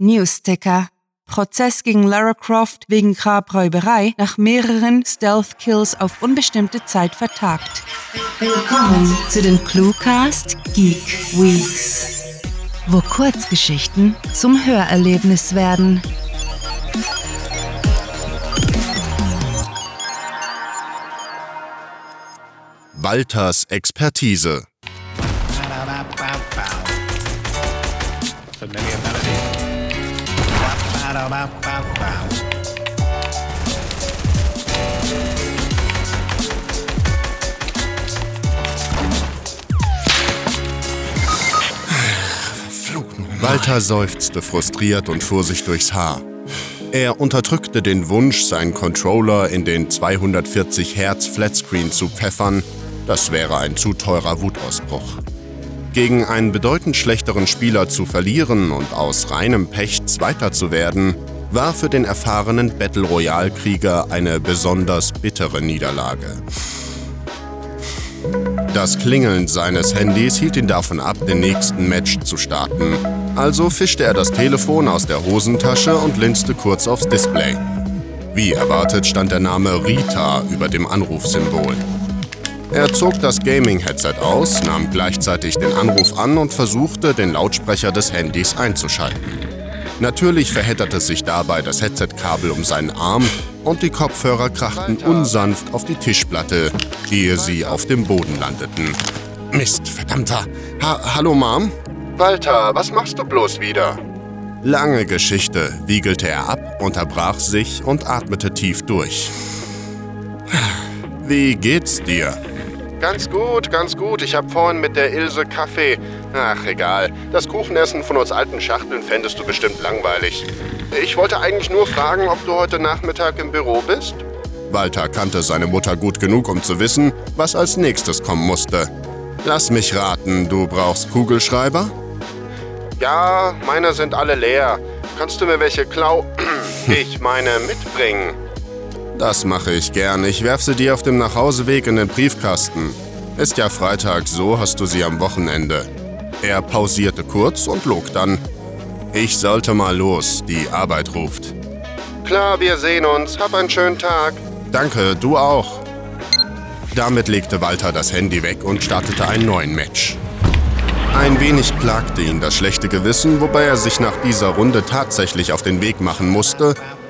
Newsticker. Prozess gegen Lara Croft wegen Grabräuberei nach mehreren Stealth-Kills auf unbestimmte Zeit vertagt. Willkommen zu den Cluecast Geek Weeks, wo Kurzgeschichten zum Hörerlebnis werden. Walters Expertise. Familiar melody. Walter seufzte frustriert und fuhr sich durchs Haar. Er unterdrückte den Wunsch, seinen Controller in den 240 Hertz Flatscreen zu pfeffern. Das wäre ein zu teurer Wutausbruch. Gegen einen bedeutend schlechteren Spieler zu verlieren und aus reinem Pech Zweiter zu werden, war für den erfahrenen Battle Royale-Krieger eine besonders bittere Niederlage. Das Klingeln seines Handys hielt ihn davon ab, den nächsten Match zu starten. Also fischte er das Telefon aus der Hosentasche und linste kurz aufs Display. Wie erwartet stand der Name Rita über dem Anrufsymbol. Er zog das Gaming-Headset aus, nahm gleichzeitig den Anruf an und versuchte, den Lautsprecher des Handys einzuschalten. Natürlich verhedderte sich dabei das Headset-Kabel um seinen Arm und die Kopfhörer krachten unsanft auf die Tischplatte, ehe sie auf dem Boden landeten. Mist, verdammter. Ha Hallo, Mom? Walter, was machst du bloß wieder? Lange Geschichte, wiegelte er ab, unterbrach sich und atmete tief durch. Wie geht's dir? Ganz gut, ganz gut. Ich hab vorhin mit der Ilse Kaffee. Ach, egal. Das Kuchenessen von uns alten Schachteln fändest du bestimmt langweilig. Ich wollte eigentlich nur fragen, ob du heute Nachmittag im Büro bist? Walter kannte seine Mutter gut genug, um zu wissen, was als nächstes kommen musste. Lass mich raten, du brauchst Kugelschreiber? Ja, meine sind alle leer. Kannst du mir welche klau... ich meine mitbringen? Das mache ich gern. Ich werfe sie dir auf dem Nachhauseweg in den Briefkasten. Ist ja Freitag, so hast du sie am Wochenende. Er pausierte kurz und log dann. Ich sollte mal los, die Arbeit ruft. Klar, wir sehen uns. Hab einen schönen Tag. Danke, du auch. Damit legte Walter das Handy weg und startete einen neuen Match. Ein wenig plagte ihn das schlechte Gewissen, wobei er sich nach dieser Runde tatsächlich auf den Weg machen musste,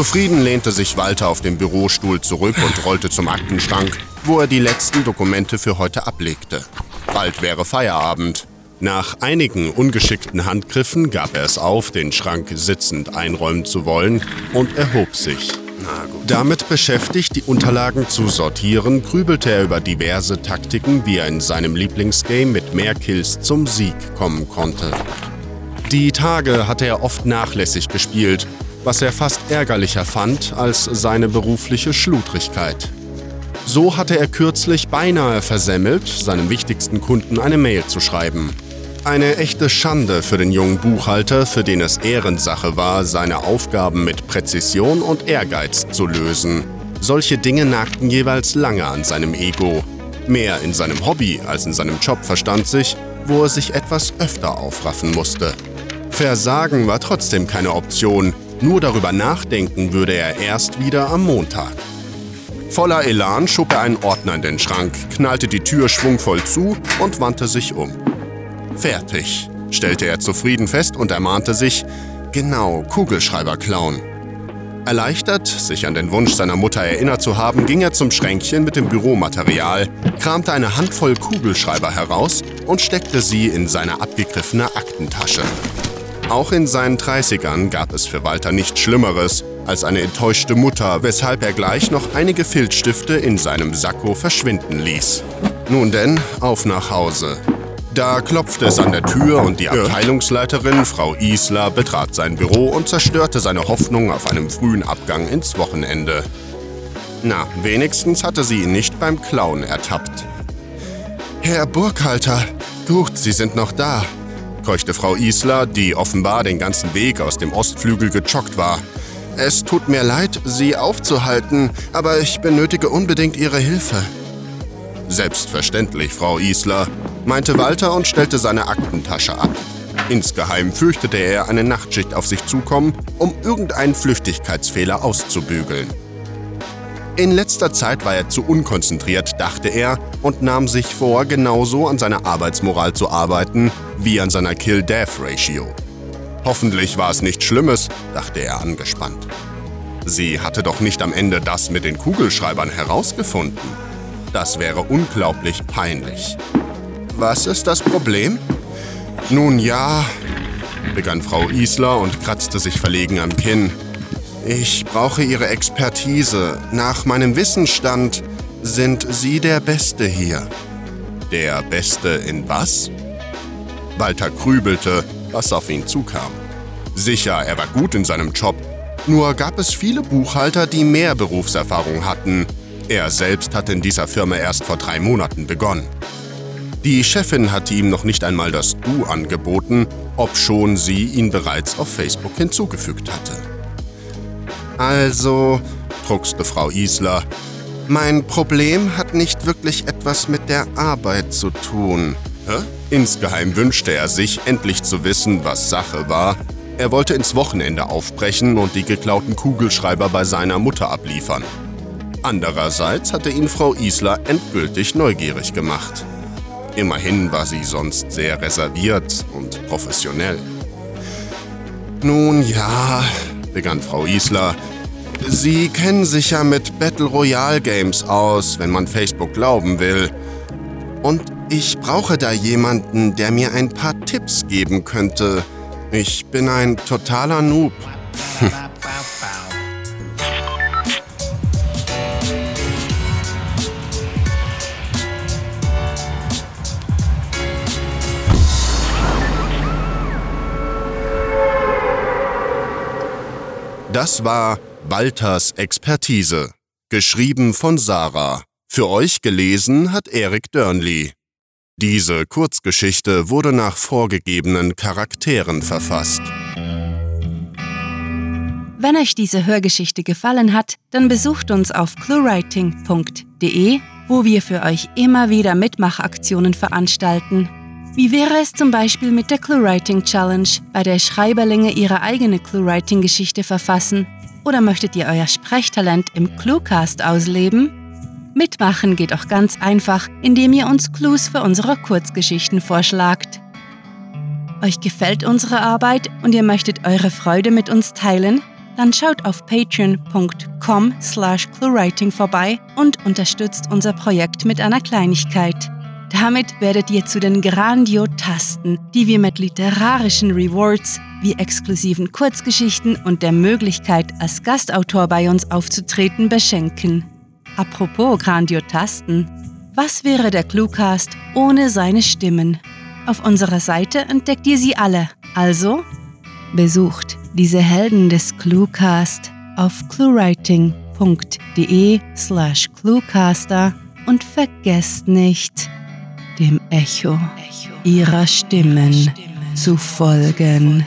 Zufrieden lehnte sich Walter auf dem Bürostuhl zurück und rollte zum Aktenschrank, wo er die letzten Dokumente für heute ablegte. Bald wäre Feierabend. Nach einigen ungeschickten Handgriffen gab er es auf, den Schrank sitzend einräumen zu wollen und erhob sich. Damit beschäftigt, die Unterlagen zu sortieren, grübelte er über diverse Taktiken, wie er in seinem Lieblingsgame mit mehr Kills zum Sieg kommen konnte. Die Tage hatte er oft nachlässig gespielt was er fast ärgerlicher fand als seine berufliche Schludrigkeit. So hatte er kürzlich beinahe versemmelt, seinem wichtigsten Kunden eine Mail zu schreiben. Eine echte Schande für den jungen Buchhalter, für den es Ehrensache war, seine Aufgaben mit Präzision und Ehrgeiz zu lösen. Solche Dinge nagten jeweils lange an seinem Ego. Mehr in seinem Hobby als in seinem Job verstand sich, wo er sich etwas öfter aufraffen musste. Versagen war trotzdem keine Option, nur darüber nachdenken würde er erst wieder am Montag. Voller Elan schob er einen Ordner in den Schrank, knallte die Tür schwungvoll zu und wandte sich um. Fertig, stellte er zufrieden fest und ermahnte sich, genau, Kugelschreiber klauen. Erleichtert, sich an den Wunsch seiner Mutter erinnert zu haben, ging er zum Schränkchen mit dem Büromaterial, kramte eine Handvoll Kugelschreiber heraus und steckte sie in seine abgegriffene Aktentasche. Auch in seinen 30ern gab es für Walter nichts Schlimmeres als eine enttäuschte Mutter, weshalb er gleich noch einige Filzstifte in seinem Sakko verschwinden ließ. Nun denn, auf nach Hause. Da klopfte es an der Tür und die Abteilungsleiterin, Frau Isler, betrat sein Büro und zerstörte seine Hoffnung auf einen frühen Abgang ins Wochenende. Na, wenigstens hatte sie ihn nicht beim Klauen ertappt. Herr Burghalter, gut, Sie sind noch da, keuchte Frau Isler, die offenbar den ganzen Weg aus dem Ostflügel gejoggt war. Es tut mir leid, Sie aufzuhalten, aber ich benötige unbedingt Ihre Hilfe. Selbstverständlich, Frau Isler, meinte Walter und stellte seine Aktentasche ab. Insgeheim fürchtete er, eine Nachtschicht auf sich zukommen, um irgendeinen Flüchtigkeitsfehler auszubügeln. In letzter Zeit war er zu unkonzentriert, dachte er, und nahm sich vor, genauso an seiner Arbeitsmoral zu arbeiten wie an seiner Kill-Death-Ratio. Hoffentlich war es nichts Schlimmes, dachte er angespannt. Sie hatte doch nicht am Ende das mit den Kugelschreibern herausgefunden. Das wäre unglaublich peinlich. Was ist das Problem? Nun ja, begann Frau Isler und kratzte sich verlegen am Kinn. Ich brauche Ihre Expertise. Nach meinem Wissensstand sind Sie der Beste hier. Der Beste in was? Walter grübelte, was auf ihn zukam. Sicher, er war gut in seinem Job, nur gab es viele Buchhalter, die mehr Berufserfahrung hatten. Er selbst hatte in dieser Firma erst vor drei Monaten begonnen. Die Chefin hatte ihm noch nicht einmal das Du angeboten, obschon sie ihn bereits auf Facebook hinzugefügt hatte. Also, druckste Frau Isler, mein Problem hat nicht wirklich etwas mit der Arbeit zu tun. Hä? Insgeheim wünschte er sich, endlich zu wissen, was Sache war. Er wollte ins Wochenende aufbrechen und die geklauten Kugelschreiber bei seiner Mutter abliefern. Andererseits hatte ihn Frau Isler endgültig neugierig gemacht. Immerhin war sie sonst sehr reserviert und professionell. Nun ja, begann Frau Isler, Sie kennen sich ja mit Battle Royale Games aus, wenn man Facebook glauben will. Und ich brauche da jemanden, der mir ein paar Tipps geben könnte. Ich bin ein totaler Noob. Das war Walters Expertise. Geschrieben von Sarah. Für euch gelesen hat Eric Dörnli. Diese Kurzgeschichte wurde nach vorgegebenen Charakteren verfasst. Wenn euch diese Hörgeschichte gefallen hat, dann besucht uns auf cluewriting.de, wo wir für euch immer wieder Mitmachaktionen veranstalten. Wie wäre es zum Beispiel mit der ClueWriting Challenge, bei der Schreiberlinge ihre eigene ClueWriting-Geschichte verfassen? Oder möchtet ihr euer Sprechtalent im Cluecast ausleben? Mitmachen geht auch ganz einfach, indem ihr uns Clues für unsere Kurzgeschichten vorschlagt. Euch gefällt unsere Arbeit und ihr möchtet eure Freude mit uns teilen? Dann schaut auf patreon.com slash cluewriting vorbei und unterstützt unser Projekt mit einer Kleinigkeit. Damit werdet ihr zu den Grandiotasten, die wir mit literarischen Rewards wie exklusiven Kurzgeschichten und der Möglichkeit, als Gastautor bei uns aufzutreten, beschenken. Apropos Grandiotasten, was wäre der Cluecast ohne seine Stimmen? Auf unserer Seite entdeckt ihr sie alle, also besucht diese Helden des Cluecast auf cluewriting.de slash cluecaster und vergesst nicht, dem Echo ihrer Stimmen zu folgen.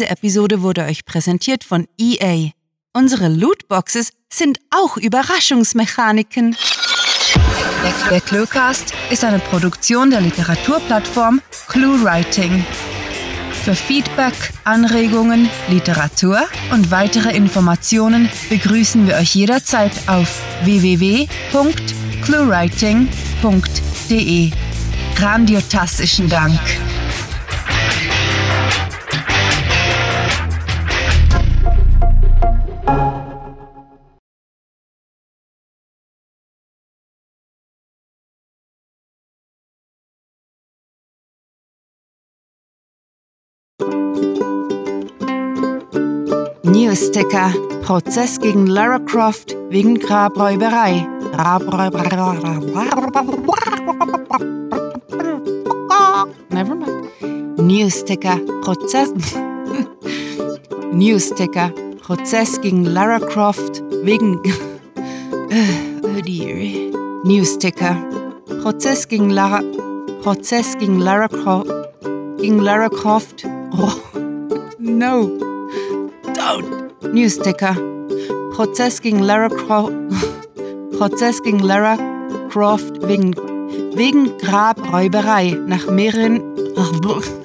Diese Episode wurde euch präsentiert von EA. Unsere Lootboxes sind auch Überraschungsmechaniken. Der Cluecast ist eine Produktion der Literaturplattform ClueWriting. Für Feedback, Anregungen, Literatur und weitere Informationen begrüßen wir euch jederzeit auf www.cluewriting.de. cluewriting.de. Grandiotastischen Dank. Newsticker. Prozess gegen Lara Croft wegen Grabräuberei. Newsticker. Prozess. Newsticker. Prozess gegen Lara Croft wegen. oh dear. Newsticker. Prozess gegen Lara. Prozess gegen Lara Croft. Gegen Lara Croft. Oh. No. Don't. Newsticker. Prozess gegen Lara Croft. Prozess gegen Lara Croft wegen, wegen Grabräuberei nach mehreren.